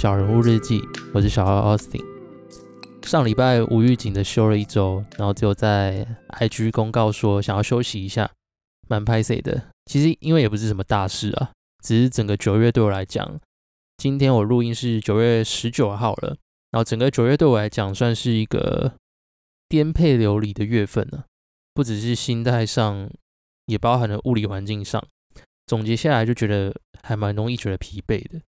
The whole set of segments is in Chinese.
小人物日记，我是小奥 Austin。上礼拜无预警的休了一周，然后只有在 IG 公告说想要休息一下，蛮拍 C 的。其实因为也不是什么大事啊，只是整个九月对我来讲，今天我录音是九月十九号了，然后整个九月对我来讲算是一个颠沛流离的月份呢，不只是心态上，也包含了物理环境上。总结下来就觉得还蛮容易觉得疲惫的，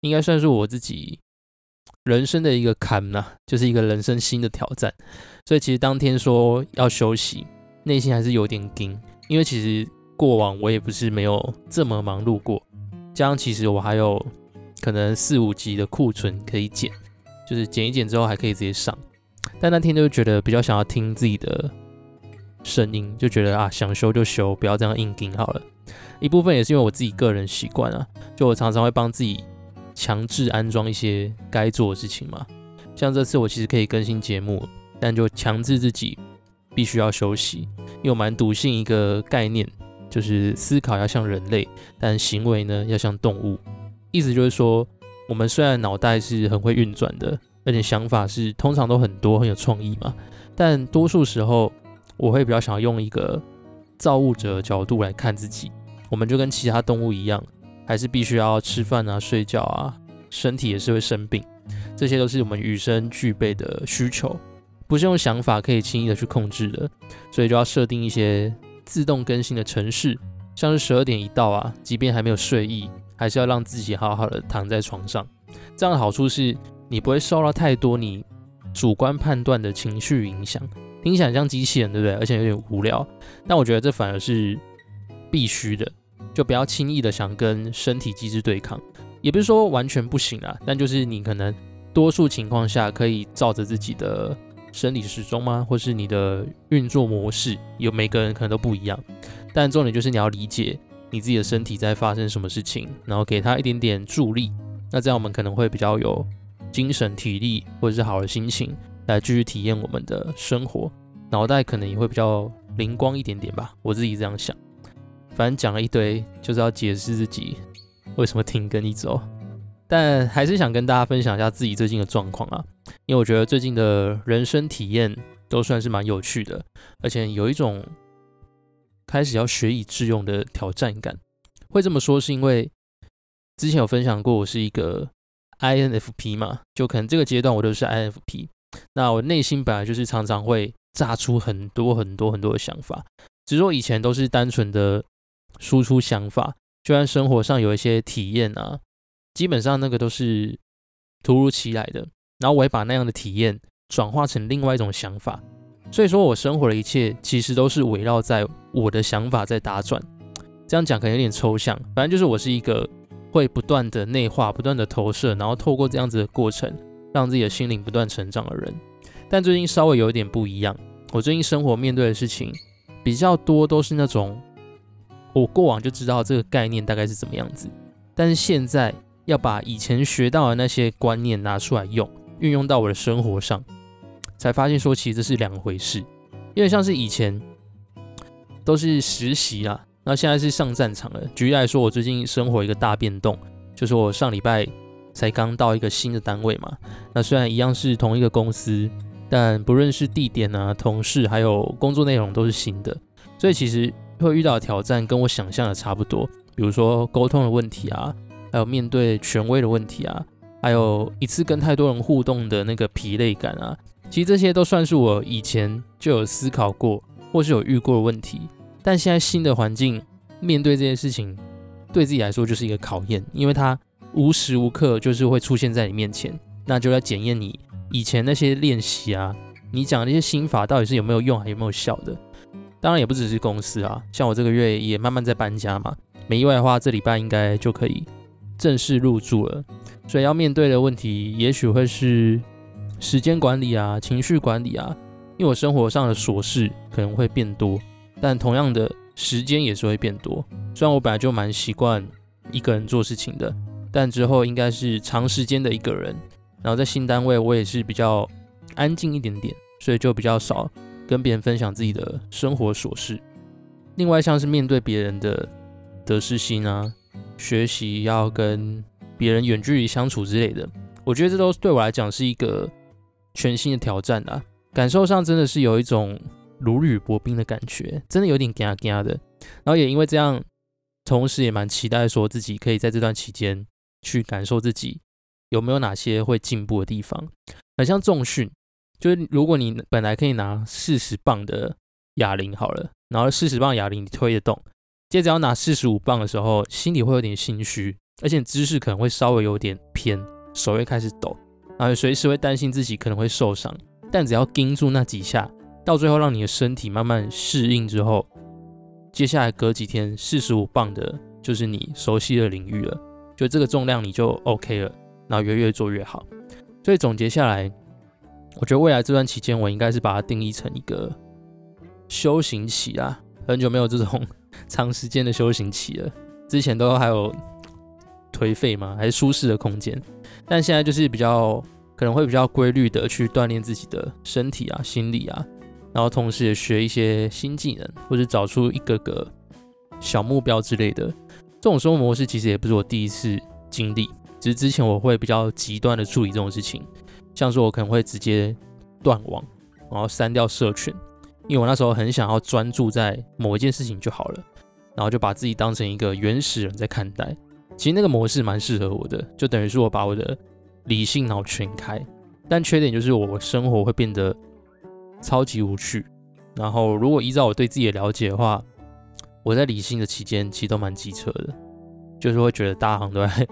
应该算是我自己人生的一个坎呐，就是一个人生新的挑战。所以其实当天说要休息，内心还是有点惊，因为其实过往我也不是没有这么忙碌过，加上其实我还有可能四五集的库存可以剪，就是剪一剪之后还可以直接上。但那天就觉得比较想要听自己的声音，就觉得啊想休就休，不要这样硬盯好了。一部分也是因为我自己个人习惯啊，就我常常会帮自己强制安装一些该做的事情嘛。像这次我其实可以更新节目，但就强制自己必须要休息，因为我蛮笃信一个概念，就是思考要像人类，但行为呢要像动物。意思就是说，我们虽然脑袋是很会运转的，而且想法是通常都很多很有创意嘛，但多数时候我会比较想要用一个造物者角度来看自己。我们就跟其他动物一样，还是必须要吃饭啊、睡觉啊，身体也是会生病，这些都是我们与生俱备的需求，不是用想法可以轻易的去控制的，所以就要设定一些自动更新的程式，像是十二点一到啊，即便还没有睡意，还是要让自己好好的躺在床上。这样的好处是你不会受到太多你主观判断的情绪影响，听起来像机器人，对不对？而且有点无聊，但我觉得这反而是。必须的，就不要轻易的想跟身体机制对抗，也不是说完全不行啊，但就是你可能多数情况下可以照着自己的生理时钟吗，或是你的运作模式，有每个人可能都不一样，但重点就是你要理解你自己的身体在发生什么事情，然后给他一点点助力，那这样我们可能会比较有精神、体力或者是好的心情来继续体验我们的生活，脑袋可能也会比较灵光一点点吧，我自己这样想。反正讲了一堆，就是要解释自己为什么停更一周，但还是想跟大家分享一下自己最近的状况啊，因为我觉得最近的人生体验都算是蛮有趣的，而且有一种开始要学以致用的挑战感。会这么说是因为之前有分享过，我是一个 INFP 嘛，就可能这个阶段我都是 INFP，那我内心本来就是常常会炸出很多很多很多的想法，只是说以前都是单纯的。输出想法，就算生活上有一些体验啊，基本上那个都是突如其来的。然后我会把那样的体验转化成另外一种想法，所以说我生活的一切其实都是围绕在我的想法在打转。这样讲可能有点抽象，反正就是我是一个会不断的内化、不断的投射，然后透过这样子的过程，让自己的心灵不断成长的人。但最近稍微有一点不一样，我最近生活面对的事情比较多，都是那种。我过往就知道这个概念大概是怎么样子，但是现在要把以前学到的那些观念拿出来用，运用到我的生活上，才发现说其实这是两回事。因为像是以前都是实习啊，那现在是上战场了。举例来说，我最近生活一个大变动，就是我上礼拜才刚到一个新的单位嘛。那虽然一样是同一个公司，但不论是地点啊、同事还有工作内容都是新的，所以其实。会遇到的挑战跟我想象的差不多，比如说沟通的问题啊，还有面对权威的问题啊，还有一次跟太多人互动的那个疲累感啊，其实这些都算是我以前就有思考过或是有遇过的问题。但现在新的环境面对这些事情，对自己来说就是一个考验，因为它无时无刻就是会出现在你面前，那就要检验你以前那些练习啊，你讲的那些心法到底是有没有用，还有没有效的。当然也不只是公司啊，像我这个月也慢慢在搬家嘛，没意外的话，这礼拜应该就可以正式入住了。所以要面对的问题，也许会是时间管理啊、情绪管理啊，因为我生活上的琐事可能会变多，但同样的时间也是会变多。虽然我本来就蛮习惯一个人做事情的，但之后应该是长时间的一个人，然后在新单位我也是比较安静一点点，所以就比较少。跟别人分享自己的生活琐事，另外像是面对别人的得失心啊，学习要跟别人远距离相处之类的。我觉得这都对我来讲是一个全新的挑战啊，感受上真的是有一种如履薄冰的感觉，真的有点嘎嘎的。然后也因为这样，同时也蛮期待说自己可以在这段期间去感受自己有没有哪些会进步的地方。很像重训，就是如果你本来可以拿四十磅的哑铃好了，然后四十磅哑铃你推得动，接着要拿四十五磅的时候，心里会有点心虚，而且姿势可能会稍微有点偏。手会开始抖，然后随时会担心自己可能会受伤，但只要盯住那几下，到最后让你的身体慢慢适应之后，接下来隔几天四十五磅的就是你熟悉的领域了，就这个重量你就 OK 了，然后越越做越好。所以总结下来，我觉得未来这段期间我应该是把它定义成一个修行期啊，很久没有这种 长时间的修行期了，之前都还有。颓废吗？还是舒适的空间？但现在就是比较可能会比较规律的去锻炼自己的身体啊、心理啊，然后同时也学一些新技能，或者找出一个个小目标之类的。这种生活模式其实也不是我第一次经历，只是之前我会比较极端的处理这种事情，像说我可能会直接断网，然后删掉社群，因为我那时候很想要专注在某一件事情就好了，然后就把自己当成一个原始人在看待。其实那个模式蛮适合我的，就等于是我把我的理性脑全开，但缺点就是我生活会变得超级无趣。然后如果依照我对自己的了解的话，我在理性的期间其实都蛮机车的，就是会觉得大行都在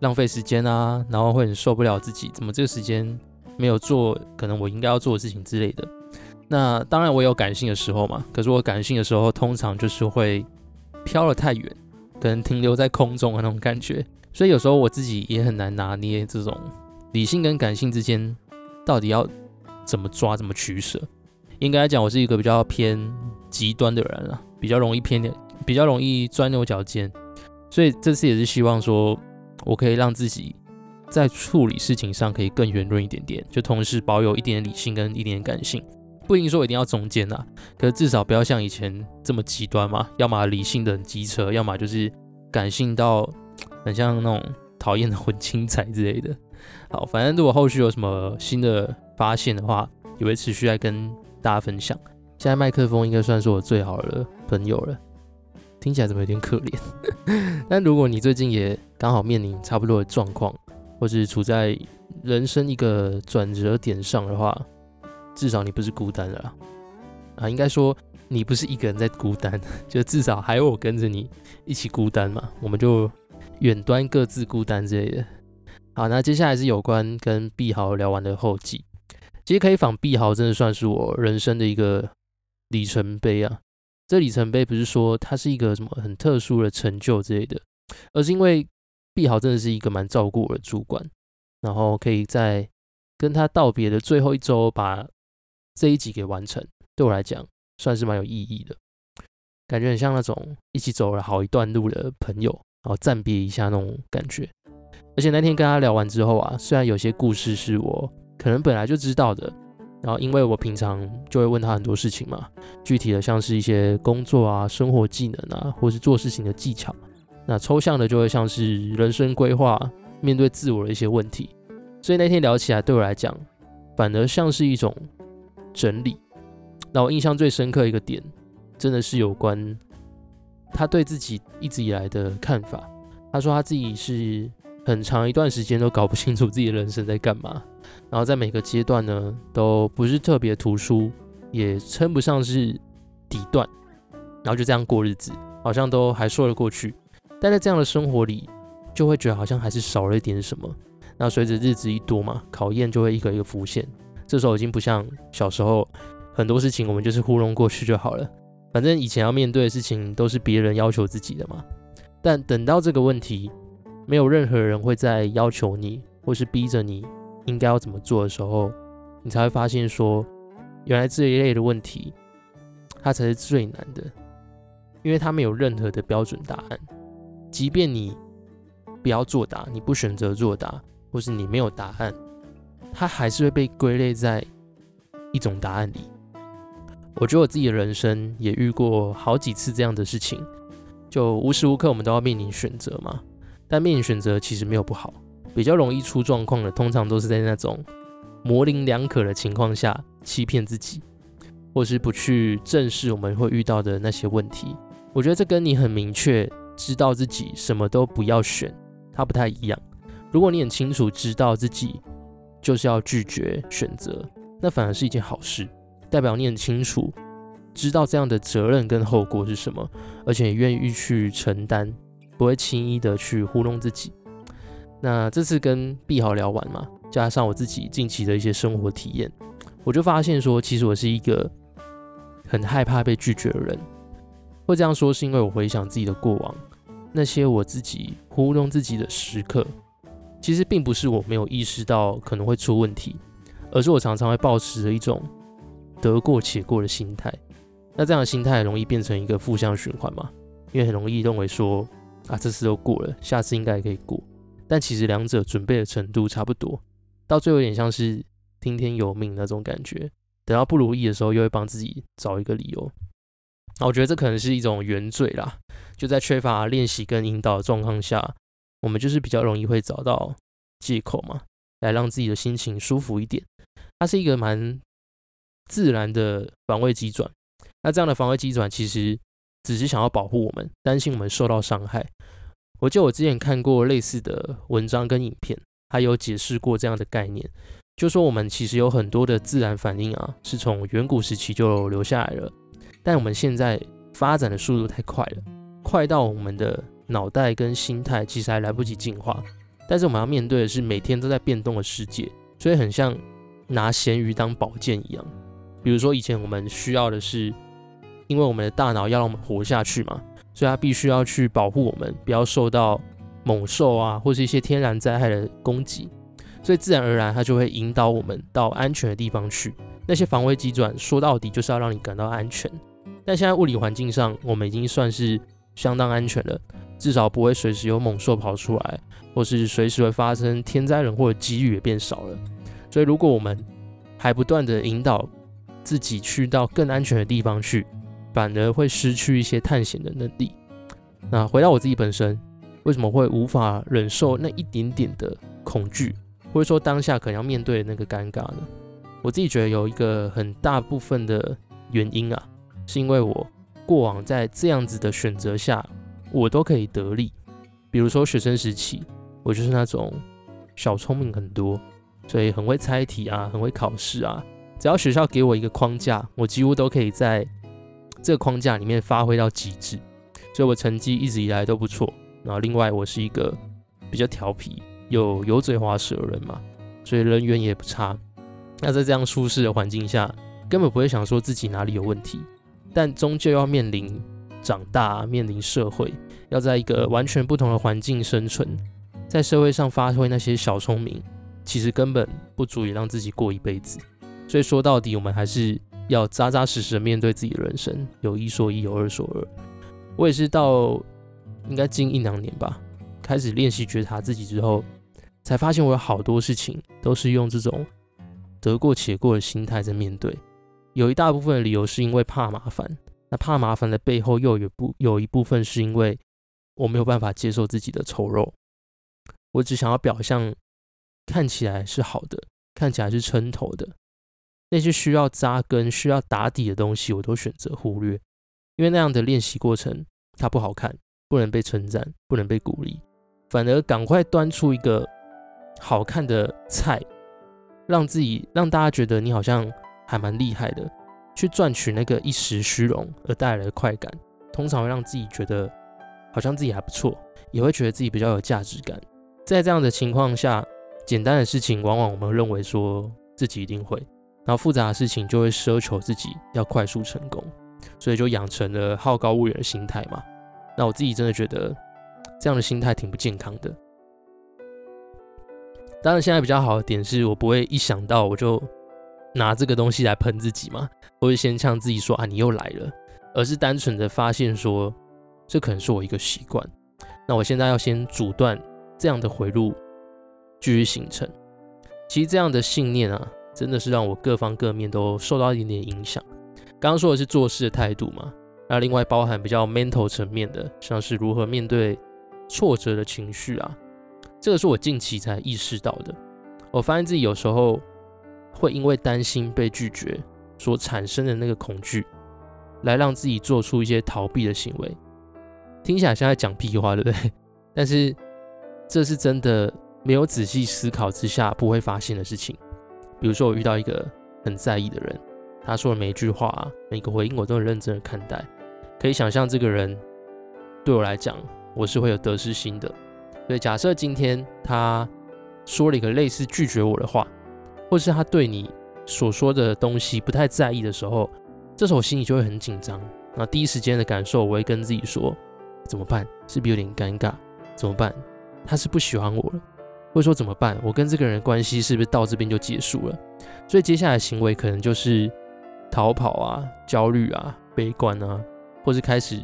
浪费时间啊，然后会很受不了自己怎么这个时间没有做可能我应该要做的事情之类的。那当然我有感性的时候嘛，可是我感性的时候通常就是会飘了太远。可能停留在空中的那种感觉，所以有时候我自己也很难拿捏这种理性跟感性之间到底要怎么抓、怎么取舍。应该来讲，我是一个比较偏极端的人啊，比较容易偏，比较容易钻牛角尖。所以这次也是希望说，我可以让自己在处理事情上可以更圆润一点点，就同时保有一点理性跟一点感性。不一定说一定要中间呐，可是至少不要像以前这么极端嘛。要么理性的很机车，要么就是感性到很像那种讨厌的混青菜之类的。好，反正如果后续有什么新的发现的话，也会持续来跟大家分享。现在麦克风应该算是我最好的朋友了，听起来怎么有点可怜？但如果你最近也刚好面临差不多的状况，或是处在人生一个转折点上的话，至少你不是孤单的，啊，应该说你不是一个人在孤单，就至少还有我跟着你一起孤单嘛，我们就远端各自孤单之类的。好，那接下来是有关跟碧豪聊完的后记，其实可以访碧豪，真的算是我人生的一个里程碑啊。这里程碑不是说他是一个什么很特殊的成就之类的，而是因为碧豪真的是一个蛮照顾我的主管，然后可以在跟他道别的最后一周把。这一集给完成，对我来讲算是蛮有意义的，感觉很像那种一起走了好一段路的朋友，然后暂别一下那种感觉。而且那天跟他聊完之后啊，虽然有些故事是我可能本来就知道的，然后因为我平常就会问他很多事情嘛，具体的像是一些工作啊、生活技能啊，或是做事情的技巧，那抽象的就会像是人生规划、面对自我的一些问题。所以那天聊起来，对我来讲反而像是一种。整理，那我印象最深刻一个点，真的是有关他对自己一直以来的看法。他说他自己是很长一段时间都搞不清楚自己的人生在干嘛，然后在每个阶段呢，都不是特别突出，也称不上是底段，然后就这样过日子，好像都还说得过去。但在这样的生活里，就会觉得好像还是少了一点什么。那随着日子一多嘛，考验就会一个一个浮现。这时候已经不像小时候，很多事情我们就是糊弄过去就好了。反正以前要面对的事情都是别人要求自己的嘛。但等到这个问题没有任何人会再要求你，或是逼着你应该要怎么做的时候，你才会发现说，原来这一类的问题，它才是最难的，因为它没有任何的标准答案。即便你不要作答，你不选择作答，或是你没有答案。它还是会被归类在一种答案里。我觉得我自己的人生也遇过好几次这样的事情，就无时无刻我们都要面临选择嘛。但面临选择其实没有不好，比较容易出状况的，通常都是在那种模棱两可的情况下欺骗自己，或是不去正视我们会遇到的那些问题。我觉得这跟你很明确知道自己什么都不要选，它不太一样。如果你很清楚知道自己就是要拒绝选择，那反而是一件好事，代表你很清楚知道这样的责任跟后果是什么，而且愿意去承担，不会轻易的去糊弄自己。那这次跟碧豪聊完嘛，加上我自己近期的一些生活体验，我就发现说，其实我是一个很害怕被拒绝的人。会这样说是因为我回想自己的过往，那些我自己糊弄自己的时刻。其实并不是我没有意识到可能会出问题，而是我常常会保持着一种得过且过的心态。那这样的心态容易变成一个负向循环嘛？因为很容易认为说啊，这次都过了，下次应该也可以过。但其实两者准备的程度差不多，到最后有点像是听天由命那种感觉。等到不如意的时候，又会帮自己找一个理由。那我觉得这可能是一种原罪啦，就在缺乏练习跟引导的状况下。我们就是比较容易会找到借口嘛，来让自己的心情舒服一点。它是一个蛮自然的防卫机转。那这样的防卫机转其实只是想要保护我们，担心我们受到伤害。我记得我之前看过类似的文章跟影片，还有解释过这样的概念，就说我们其实有很多的自然反应啊，是从远古时期就留下来了，但我们现在发展的速度太快了，快到我们的。脑袋跟心态其实还来不及进化，但是我们要面对的是每天都在变动的世界，所以很像拿咸鱼当宝剑一样。比如说以前我们需要的是，因为我们的大脑要让我们活下去嘛，所以它必须要去保护我们，不要受到猛兽啊或是一些天然灾害的攻击，所以自然而然它就会引导我们到安全的地方去。那些防卫机转说到底就是要让你感到安全，但现在物理环境上我们已经算是相当安全了。至少不会随时有猛兽跑出来，或是随时会发生天灾人祸的几率也变少了。所以，如果我们还不断的引导自己去到更安全的地方去，反而会失去一些探险的能力。那回到我自己本身，为什么会无法忍受那一点点的恐惧，或者说当下可能要面对的那个尴尬呢？我自己觉得有一个很大部分的原因啊，是因为我过往在这样子的选择下。我都可以得利，比如说学生时期，我就是那种小聪明很多，所以很会猜题啊，很会考试啊。只要学校给我一个框架，我几乎都可以在这个框架里面发挥到极致，所以我成绩一直以来都不错。然后另外，我是一个比较调皮、有油嘴滑舌的人嘛，所以人缘也不差。那在这样舒适的环境下，根本不会想说自己哪里有问题，但终究要面临。长大面临社会，要在一个完全不同的环境生存，在社会上发挥那些小聪明，其实根本不足以让自己过一辈子。所以说到底，我们还是要扎扎实实的面对自己的人生，有一说一，有二说二。我也是到应该近一两年吧，开始练习觉察自己之后，才发现我有好多事情都是用这种得过且过的心态在面对。有一大部分的理由是因为怕麻烦。那怕麻烦的背后，又有不有一部分是因为我没有办法接受自己的丑陋，我只想要表象看起来是好的，看起来是撑头的，那些需要扎根、需要打底的东西，我都选择忽略，因为那样的练习过程它不好看，不能被称赞，不能被鼓励，反而赶快端出一个好看的菜，让自己让大家觉得你好像还蛮厉害的。去赚取那个一时虚荣而带来的快感，通常会让自己觉得好像自己还不错，也会觉得自己比较有价值感。在这样的情况下，简单的事情往往我们认为说自己一定会，然后复杂的事情就会奢求自己要快速成功，所以就养成了好高骛远的心态嘛。那我自己真的觉得这样的心态挺不健康的。当然，现在比较好的点是我不会一想到我就。拿这个东西来喷自己嘛，不会先呛自己说啊你又来了，而是单纯的发现说这可能是我一个习惯，那我现在要先阻断这样的回路继续形成。其实这样的信念啊，真的是让我各方各面都受到一点点影响。刚刚说的是做事的态度嘛，那另外包含比较 mental 层面的，像是如何面对挫折的情绪啊，这个是我近期才意识到的。我发现自己有时候会因为担心被拒绝所产生的那个恐惧，来让自己做出一些逃避的行为。听起来像在讲屁话，对不对？但是这是真的没有仔细思考之下不会发现的事情。比如说，我遇到一个很在意的人，他说的每一句话、每个回应，我都很认真的看待。可以想象，这个人对我来讲，我是会有得失心的。所以，假设今天他说了一个类似拒绝我的话，或是他对你所说的东西不太在意的时候，这时候我心里就会很紧张。那第一时间的感受，我会跟自己说：怎么办？是不是有点尴尬？怎么办？他是不喜欢我了？会说怎么办？我跟这个人的关系是不是到这边就结束了？所以接下来行为可能就是逃跑啊、焦虑啊、悲观啊，或是开始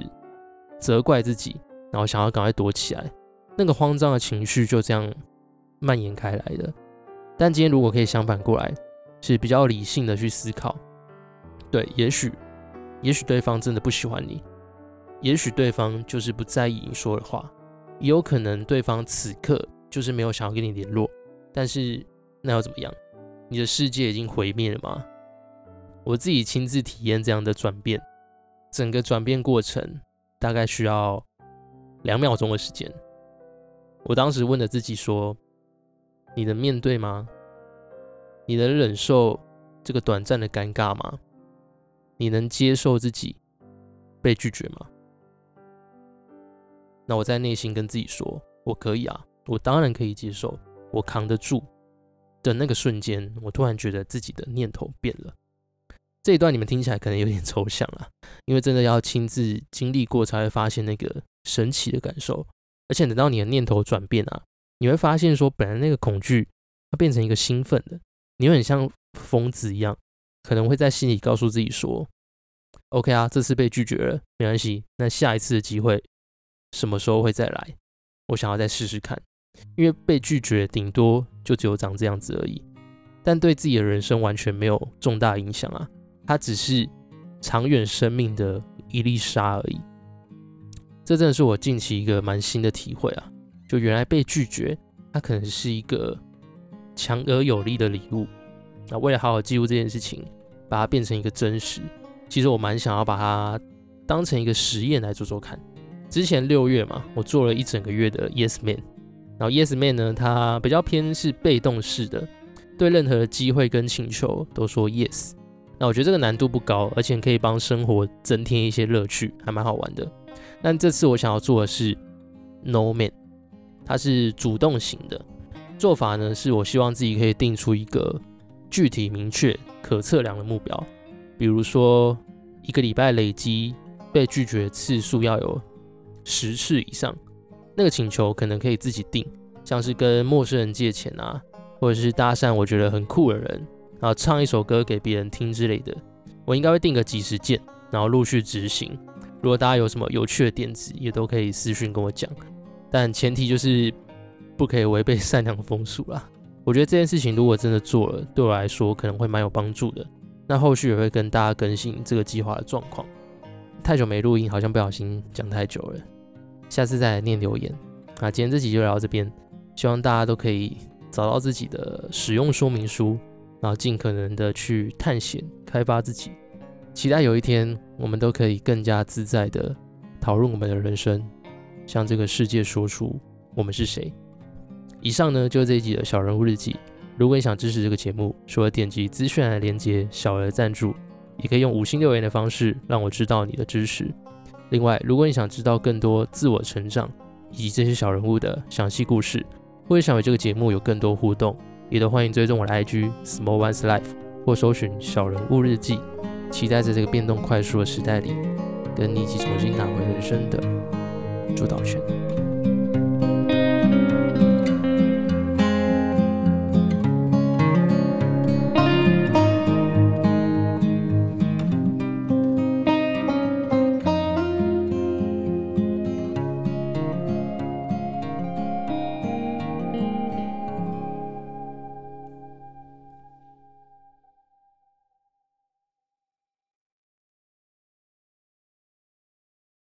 责怪自己，然后想要赶快躲起来。那个慌张的情绪就这样蔓延开来的。但今天如果可以相反过来，是比较理性的去思考，对，也许，也许对方真的不喜欢你，也许对方就是不在意你说的话，也有可能对方此刻。就是没有想要跟你联络，但是那又怎么样？你的世界已经毁灭了吗？我自己亲自体验这样的转变，整个转变过程大概需要两秒钟的时间。我当时问了自己说：“你能面对吗？你能忍受这个短暂的尴尬吗？你能接受自己被拒绝吗？”那我在内心跟自己说：“我可以啊。”我当然可以接受，我扛得住的那个瞬间，我突然觉得自己的念头变了。这一段你们听起来可能有点 抽象了，因为真的要亲自经历过才会发现那个神奇的感受。而且等到你的念头转变啊，你会发现说，本来那个恐惧它变成一个兴奋的，你会很像疯子一样，可能会在心里告诉自己说：“OK 啊，这次被拒绝了，没关系，那下一次的机会什么时候会再来？我想要再试试看。”因为被拒绝，顶多就只有长这样子而已，但对自己的人生完全没有重大影响啊！它只是长远生命的一粒沙而已。这真的是我近期一个蛮新的体会啊！就原来被拒绝，它可能是一个强而有力的礼物。那为了好好记录这件事情，把它变成一个真实，其实我蛮想要把它当成一个实验来做做看。之前六月嘛，我做了一整个月的 Yes Man。然后 Yes Man 呢，他比较偏是被动式的，对任何机会跟请求都说 Yes。那我觉得这个难度不高，而且可以帮生活增添一些乐趣，还蛮好玩的。但这次我想要做的是 No Man，它是主动型的做法呢，是我希望自己可以定出一个具体、明确、可测量的目标，比如说一个礼拜累积被拒绝次数要有十次以上。那个请求可能可以自己定，像是跟陌生人借钱啊，或者是搭讪我觉得很酷的人，然后唱一首歌给别人听之类的。我应该会定个几十件，然后陆续执行。如果大家有什么有趣的点子，也都可以私讯跟我讲。但前提就是不可以违背 善良风俗啦。我觉得这件事情如果真的做了，对我来说可能会蛮有帮助的。那后续也会跟大家更新这个计划的状况。太久没录音，好像不小心讲太久了。下次再来念留言啊！今天这集就聊到这边，希望大家都可以找到自己的使用说明书，然后尽可能的去探险、开发自己。期待有一天，我们都可以更加自在的讨论我们的人生，向这个世界说出我们是谁。以上呢就是这一集的小人物日记。如果你想支持这个节目，除了点击资讯栏的连接小额赞助，也可以用五星留言的方式让我知道你的支持。另外，如果你想知道更多自我成长以及这些小人物的详细故事，或者想与这个节目有更多互动，也都欢迎追踪我的 IG Small One's Life 或搜寻小人物日记。期待在这个变动快速的时代里，跟你一起重新拿回人生的主导权。